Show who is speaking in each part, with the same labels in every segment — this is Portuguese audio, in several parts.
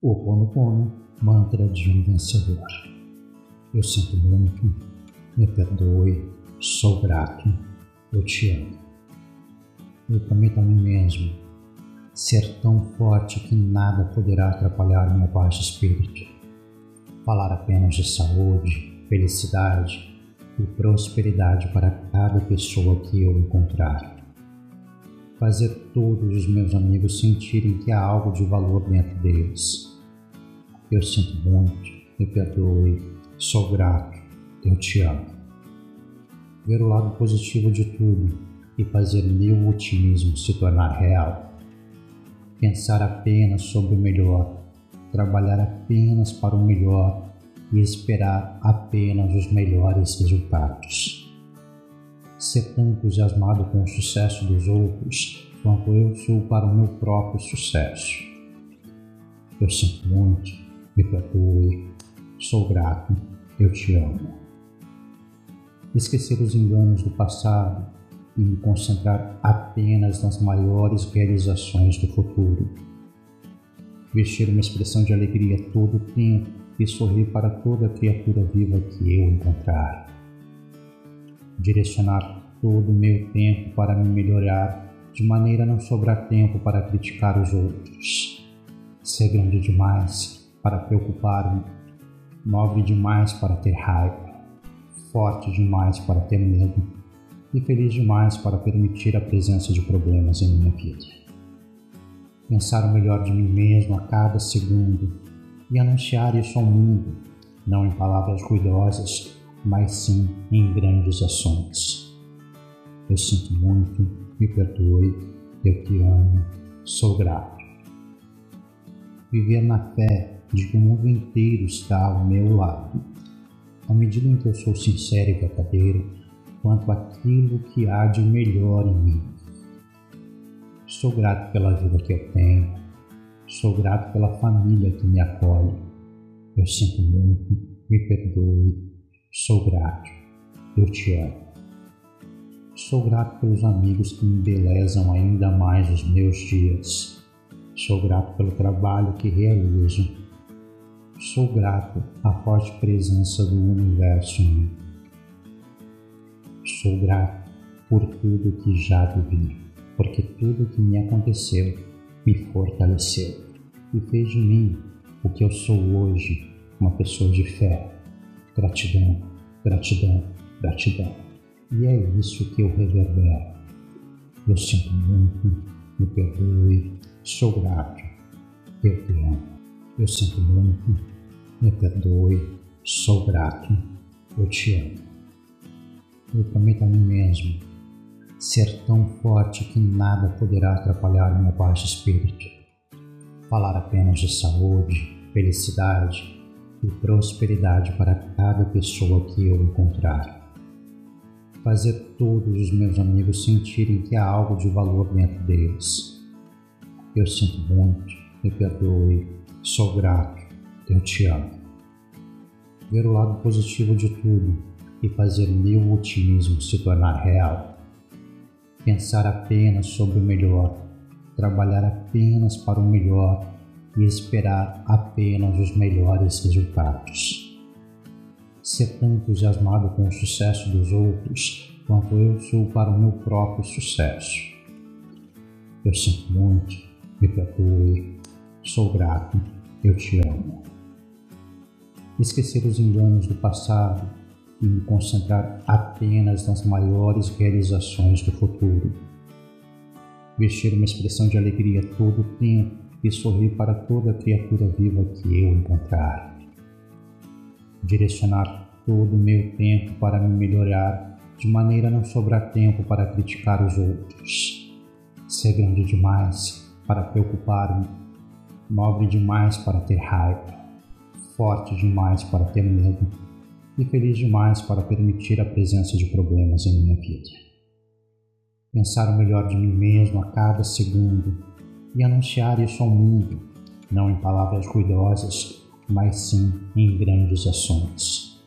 Speaker 1: O Pono mantra de um vencedor. Eu sinto muito, me perdoe, sou grato, eu te amo. Eu prometo a mim mesmo ser tão forte que nada poderá atrapalhar minha paz de espírito. Falar apenas de saúde, felicidade e prosperidade para cada pessoa que eu encontrar. Fazer todos os meus amigos sentirem que há algo de valor dentro deles eu sinto muito, me perdoe, sou grato, eu te amo. Ver o lado positivo de tudo e fazer meu otimismo se tornar real. Pensar apenas sobre o melhor, trabalhar apenas para o melhor e esperar apenas os melhores resultados. Ser tão entusiasmado com o sucesso dos outros quanto eu sou para o meu próprio sucesso. Eu sinto muito, perdoe, sou grato, eu te amo. Esquecer os enganos do passado e me concentrar apenas nas maiores realizações do futuro. Vestir uma expressão de alegria todo o tempo e sorrir para toda criatura viva que eu encontrar. Direcionar todo o meu tempo para me melhorar, de maneira a não sobrar tempo para criticar os outros. Ser grande demais para preocupar-me, nobre demais para ter raiva, forte demais para ter medo e feliz demais para permitir a presença de problemas em minha vida. Pensar o melhor de mim mesmo a cada segundo e anunciar isso ao mundo, não em palavras ruidosas, mas sim em grandes ações. Eu sinto muito, me perdoe, eu te amo, sou grato. Viver na fé de que o mundo inteiro está ao meu lado. À medida em que eu sou sincero e verdadeiro quanto àquilo que há de melhor em mim. Sou grato pela vida que eu tenho, sou grato pela família que me acolhe. Eu sinto muito, me perdoe, sou grato, eu te amo. Sou grato pelos amigos que embelezam ainda mais os meus dias. Sou grato pelo trabalho que realizo Sou grato à forte presença do universo em mim. Sou grato por tudo que já vivi, porque tudo que me aconteceu me fortaleceu e fez de mim o que eu sou hoje, uma pessoa de fé. Gratidão, gratidão, gratidão. E é isso que eu reverbero. Eu sinto muito, me perdoe, sou grato, eu te amo. Eu sinto muito, me perdoe, sou grato, eu te amo. Eu prometo a mim mesmo ser tão forte que nada poderá atrapalhar paz de espírito. Falar apenas de saúde, felicidade e prosperidade para cada pessoa que eu encontrar. Fazer todos os meus amigos sentirem que há algo de valor dentro deles. Eu sinto muito, me perdoe, Sou grato, eu te amo. Ver o lado positivo de tudo e fazer meu otimismo se tornar real. Pensar apenas sobre o melhor, trabalhar apenas para o melhor e esperar apenas os melhores resultados. Ser tão entusiasmado com o sucesso dos outros quanto eu sou para o meu próprio sucesso. Eu sinto muito, me perdoe, Sou grato, eu te amo. Esquecer os enganos do passado e me concentrar apenas nas maiores realizações do futuro. Vestir uma expressão de alegria todo o tempo e sorrir para toda criatura viva que eu encontrar. Direcionar todo o meu tempo para me melhorar, de maneira a não sobrar tempo para criticar os outros. Ser grande demais para preocupar-me nobre demais para ter raiva, forte demais para ter medo e feliz demais para permitir a presença de problemas em minha vida. Pensar o melhor de mim mesmo a cada segundo e anunciar isso ao mundo, não em palavras ruidosas, mas sim em grandes ações.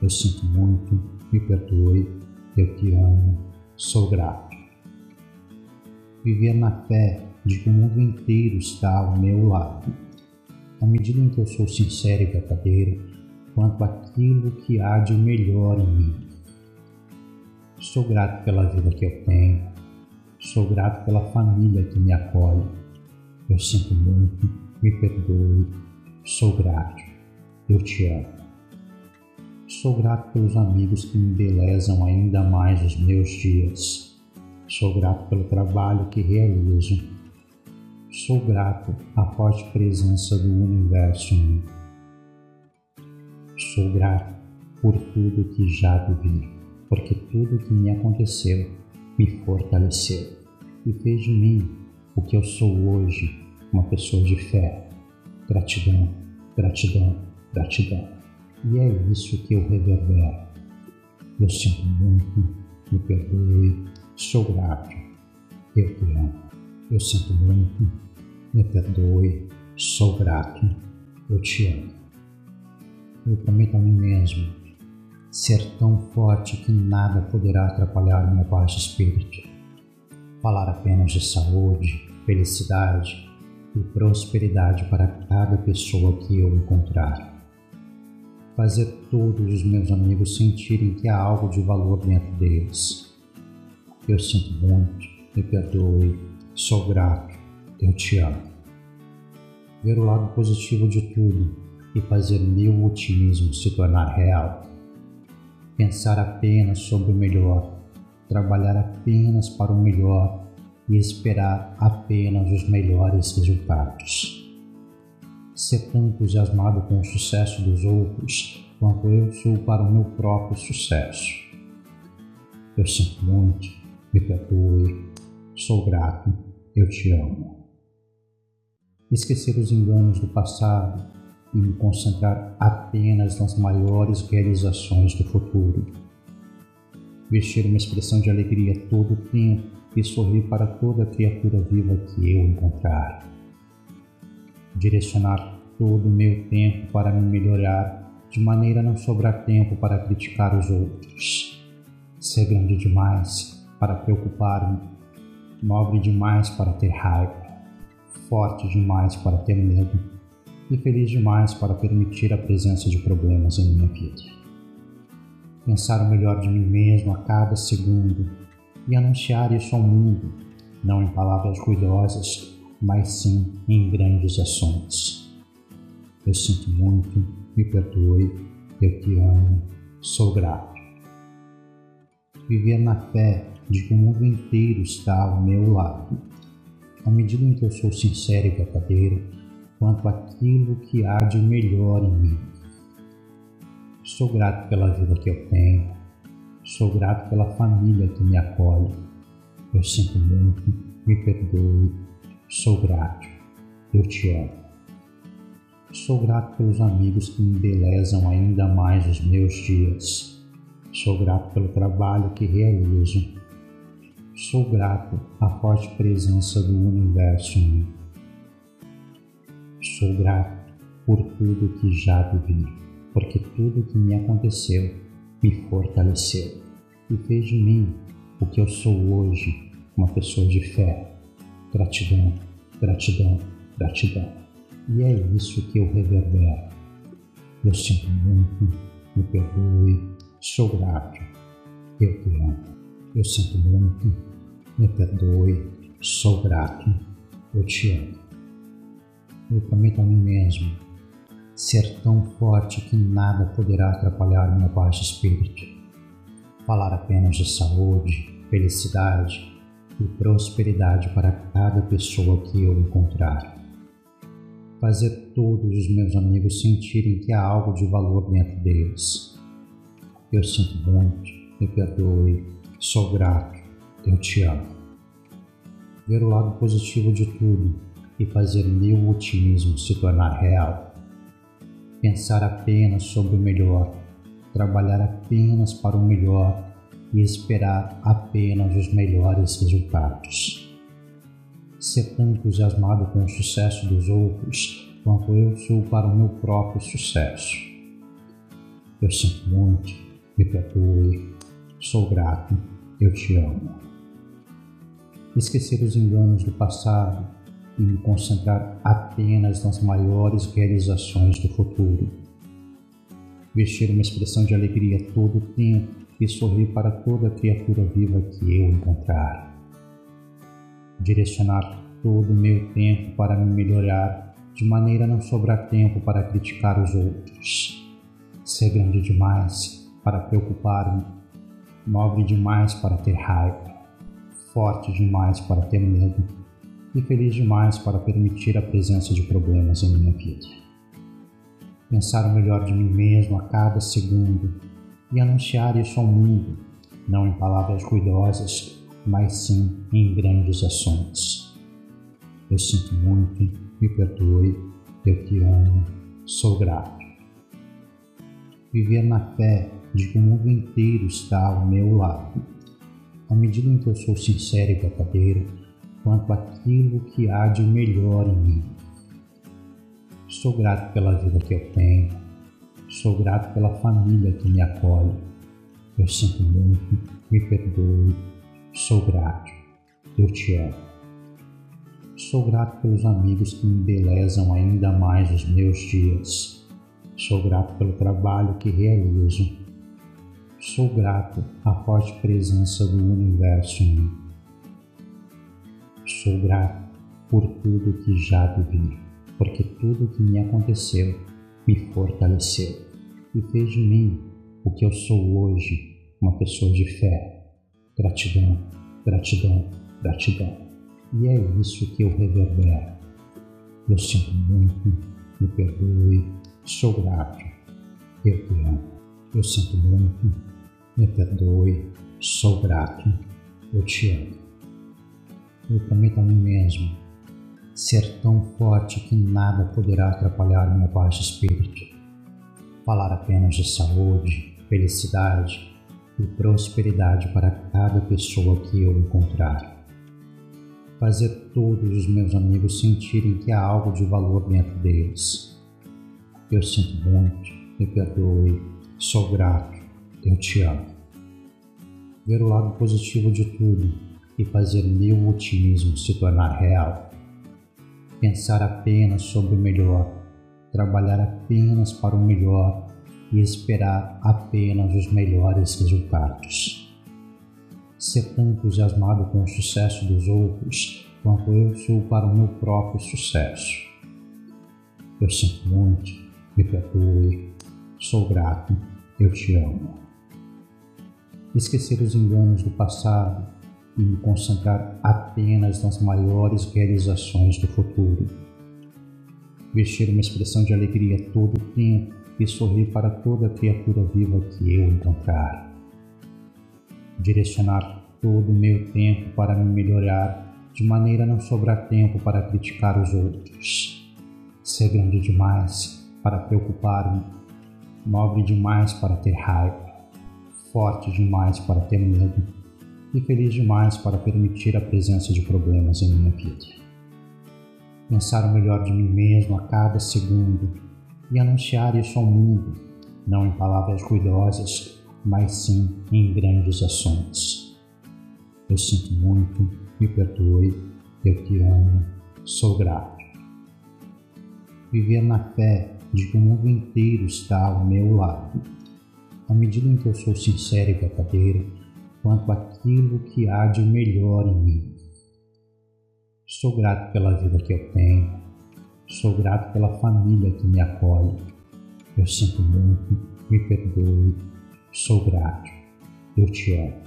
Speaker 1: Eu sinto muito, me perdoe, eu te amo, sou grato. Viver na fé de que o mundo inteiro está ao meu lado. à medida em que eu sou sincero e verdadeiro quanto àquilo que há de melhor em mim. Sou grato pela vida que eu tenho, sou grato pela família que me acolhe. Eu sinto muito, me perdoe, sou grato, eu te amo. Sou grato pelos amigos que embelezam ainda mais os meus dias. Sou grato pelo trabalho que realizo. Sou grato à forte presença do universo em mim. Sou grato por tudo que já vivi, porque tudo que me aconteceu me fortaleceu e fez de mim o que eu sou hoje, uma pessoa de fé. Gratidão, gratidão, gratidão. E é isso que eu reverbero. Eu sinto muito, me perdoe, sou grato, eu te amo. Eu sinto muito, me perdoe, sou grato, eu te amo. Eu prometo a mim mesmo ser tão forte que nada poderá atrapalhar minha paz de espírito. Falar apenas de saúde, felicidade e prosperidade para cada pessoa que eu encontrar fazer todos os meus amigos sentirem que há algo de valor dentro deles. Eu sinto muito, me perdoe, sou grato, eu te amo. Ver o lado positivo de tudo e fazer meu otimismo se tornar real. Pensar apenas sobre o melhor, trabalhar apenas para o melhor e esperar apenas os melhores resultados ser tão entusiasmado com o sucesso dos outros quanto eu sou para o meu próprio sucesso. Eu sinto muito, me perdoe, sou grato, eu te amo. Esquecer os enganos do passado e me concentrar apenas nas maiores realizações do futuro. Vestir uma expressão de alegria todo o tempo e sorrir para toda criatura viva que eu encontrar direcionar todo o meu tempo para me melhorar, de maneira a não sobrar tempo para criticar os outros. Ser grande demais para preocupar-me, nobre demais para ter raiva, forte demais para ter medo e feliz demais para permitir a presença de problemas em minha vida. Pensar o melhor de mim mesmo a cada segundo e anunciar isso ao mundo, não em palavras ruidosas, mas sim em grandes ações. Eu sinto muito, me perdoe, eu te amo, sou grato. Viver na fé de que o mundo inteiro está ao meu lado, à medida em que eu sou sincero e verdadeiro quanto àquilo que há de melhor em mim. Sou grato pela vida que eu tenho, sou grato pela família que me acolhe. Eu sinto muito, me perdoe, Sou grato, eu te amo. Sou grato pelos amigos que embelezam ainda mais os meus dias. Sou grato pelo trabalho que realizo. Sou grato à forte presença do universo em mim. Sou grato por tudo que já vivi, porque tudo que me aconteceu me fortaleceu e fez de mim o que eu sou hoje, uma pessoa de fé, Gratidão, gratidão, gratidão. E é isso que eu reverbero. Eu sinto muito, me perdoe, sou grato, eu te amo. Eu sinto muito, me perdoe, sou grato, eu te amo. Eu prometo a mim mesmo ser tão forte que nada poderá atrapalhar minha paz de espírito. Falar apenas de saúde, felicidade, e prosperidade para cada pessoa que eu encontrar. Fazer todos os meus amigos sentirem que há algo de valor dentro deles. Eu sinto muito, me perdoe, sou grato, eu te amo. Ver o lado positivo de tudo e fazer meu otimismo se tornar real. Pensar apenas sobre o melhor, trabalhar apenas para o melhor e esperar apenas os melhores resultados. Ser tão entusiasmado com o sucesso dos outros quanto eu sou para o meu próprio sucesso. Eu sinto muito, me perdoe, sou grato, eu te amo. Esquecer os enganos do passado e me concentrar apenas nas maiores realizações do futuro. Vestir uma expressão de alegria todo o tempo e sorrir para toda criatura viva que eu encontrar. Direcionar todo o meu tempo para me melhorar, de maneira a não sobrar tempo para criticar os outros. Ser grande demais para preocupar-me, nobre demais para ter raiva, forte demais para ter medo e feliz demais para permitir a presença de problemas em minha vida. Pensar o melhor de mim mesmo a cada segundo e anunciar isso ao mundo, não em palavras ruidosas, mas sim em grandes ações. Eu sinto muito, me perdoe, eu te amo, sou grato. Viver na fé de que o mundo inteiro está ao meu lado. À medida em que eu sou sincero e verdadeiro, quanto àquilo que há de melhor em mim. Sou grato pela vida que eu tenho, sou grato pela família que me acolhe. Eu sinto muito, me perdoe, sou grato, eu te amo. Sou grato pelos amigos que embelezam ainda mais os meus dias. Sou grato pelo trabalho que realizo. Sou grato à forte presença do universo em mim. Sou grato por tudo que já vivi, porque tudo que me aconteceu me fortaleceu e fez de mim o que eu sou hoje, uma pessoa de fé. Gratidão, gratidão, gratidão. E é isso que eu reverbero. Eu sinto muito, me perdoe, sou grato, eu te amo. Eu sinto muito, me perdoe, sou grato, eu te amo eu prometo a mim mesmo ser tão forte que nada poderá atrapalhar meu baixo espírito. Falar apenas de saúde, felicidade e prosperidade para cada pessoa que eu encontrar. Fazer todos os meus amigos sentirem que há algo de valor dentro deles. Eu sinto muito, me perdoe, sou grato, eu te amo. Ver o lado positivo de tudo e fazer meu otimismo se tornar real. Pensar apenas sobre o melhor, trabalhar apenas para o melhor e esperar apenas os melhores resultados. Ser tão entusiasmado com o sucesso dos outros quanto eu sou para o meu próprio sucesso. Eu sinto muito, me perdoe, sou grato, eu te amo. Esquecer os enganos do passado e me concentrar apenas nas maiores realizações do futuro. Vestir uma expressão de alegria todo o tempo e sorrir para toda criatura viva que eu encontrar. Direcionar todo o meu tempo para me melhorar, de maneira a não sobrar tempo para criticar os outros. Ser grande demais para preocupar-me, nobre demais para ter raiva, forte demais para ter medo e feliz demais para permitir a presença de problemas em minha vida. Pensar o melhor de mim mesmo a cada segundo e anunciar isso ao mundo, não em palavras ruidosas, mas sim em grandes ações. Eu sinto muito, me perdoe, eu te amo, sou grato. Viver na fé de que o mundo inteiro está ao meu lado. À medida em que eu sou sincero e verdadeiro, quanto àquilo que há de melhor em mim. Sou grato pela vida que eu tenho, sou grato pela família que me acolhe. Eu sinto muito, me perdoe, sou grato, eu te amo.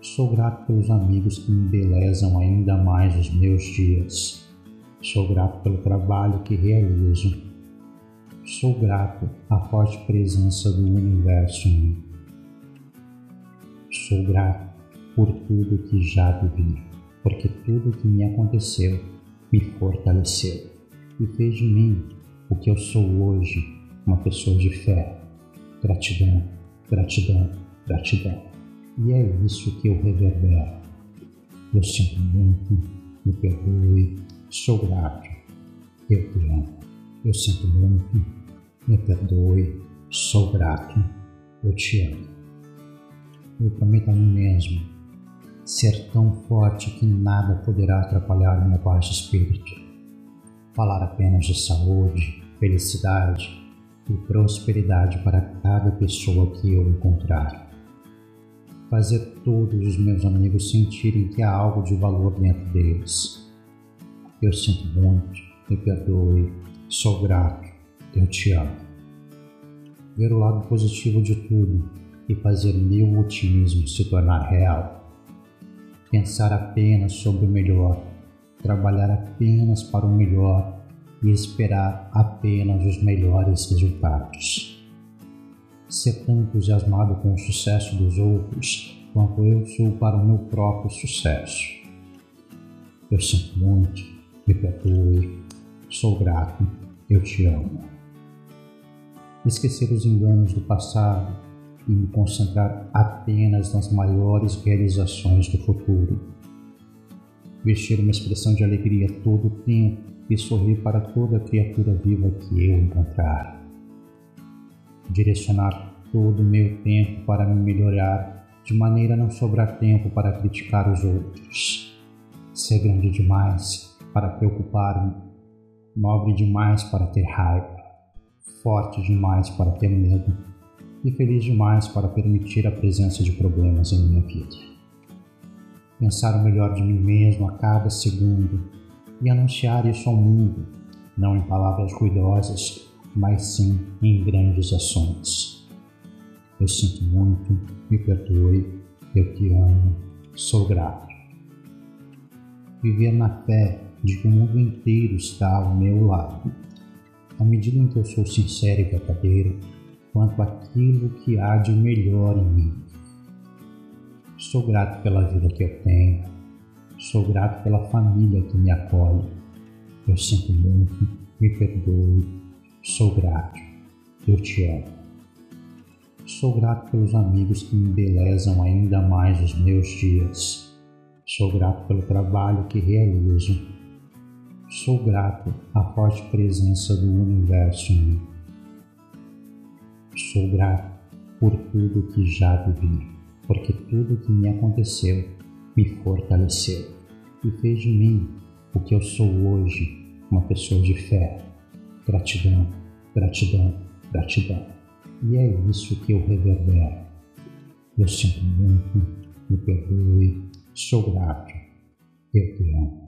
Speaker 1: Sou grato pelos amigos que embelezam ainda mais os meus dias. Sou grato pelo trabalho que realizo. Sou grato à forte presença do universo em mim. Sou grato por tudo que já vivi, porque tudo que me aconteceu me fortaleceu e fez de mim o que eu sou hoje, uma pessoa de fé. Gratidão, gratidão, gratidão. E é isso que eu reverbero. Eu sinto muito, me perdoe, sou grato, eu te amo. Eu sinto muito, me perdoe, sou grato, eu te amo eu prometo a mim mesmo ser tão forte que nada poderá atrapalhar paz de espírito. Falar apenas de saúde, felicidade e prosperidade para cada pessoa que eu encontrar. Fazer todos os meus amigos sentirem que há algo de valor dentro deles. Eu sinto muito, me perdoe, sou grato, eu te amo. Ver o lado positivo de tudo e fazer meu otimismo se tornar real pensar apenas sobre o melhor, trabalhar apenas para o melhor e esperar apenas os melhores resultados. Ser tão entusiasmado com o sucesso dos outros quanto eu sou para o meu próprio sucesso. Eu sinto muito, me perdoe, sou grato, eu te amo. Esquecer os enganos do passado e me concentrar apenas nas maiores realizações do futuro. Vestir uma expressão de alegria todo o tempo e sorrir para toda criatura viva que eu encontrar. Direcionar todo o meu tempo para me melhorar, de maneira a não sobrar tempo para criticar os outros. Ser grande demais para preocupar-me, nobre demais para ter raiva, forte demais para ter medo e feliz demais para permitir a presença de problemas em minha vida. Pensar o melhor de mim mesmo a cada segundo e anunciar isso ao mundo, não em palavras ruidosas, mas sim em grandes ações. Eu sinto muito, me perdoe, eu te amo, sou grato. Viver na fé de que o mundo inteiro está ao meu lado. À medida em que eu sou sincero e verdadeiro, quanto aquilo que há de melhor em mim. Sou grato pela vida que eu tenho, sou grato pela família que me acolhe. Eu sinto muito, me perdoe, sou grato, eu te amo. Sou grato pelos amigos que embelezam ainda mais os meus dias. Sou grato pelo trabalho que realizo. Sou grato à forte presença do universo em mim. Sou grato por tudo que já vivi, porque tudo que me aconteceu me fortaleceu e fez de mim o que eu sou hoje, uma pessoa de fé. Gratidão, gratidão, gratidão. E é isso que eu reverbero. Eu sinto muito, me perdoe, sou grato, eu te amo.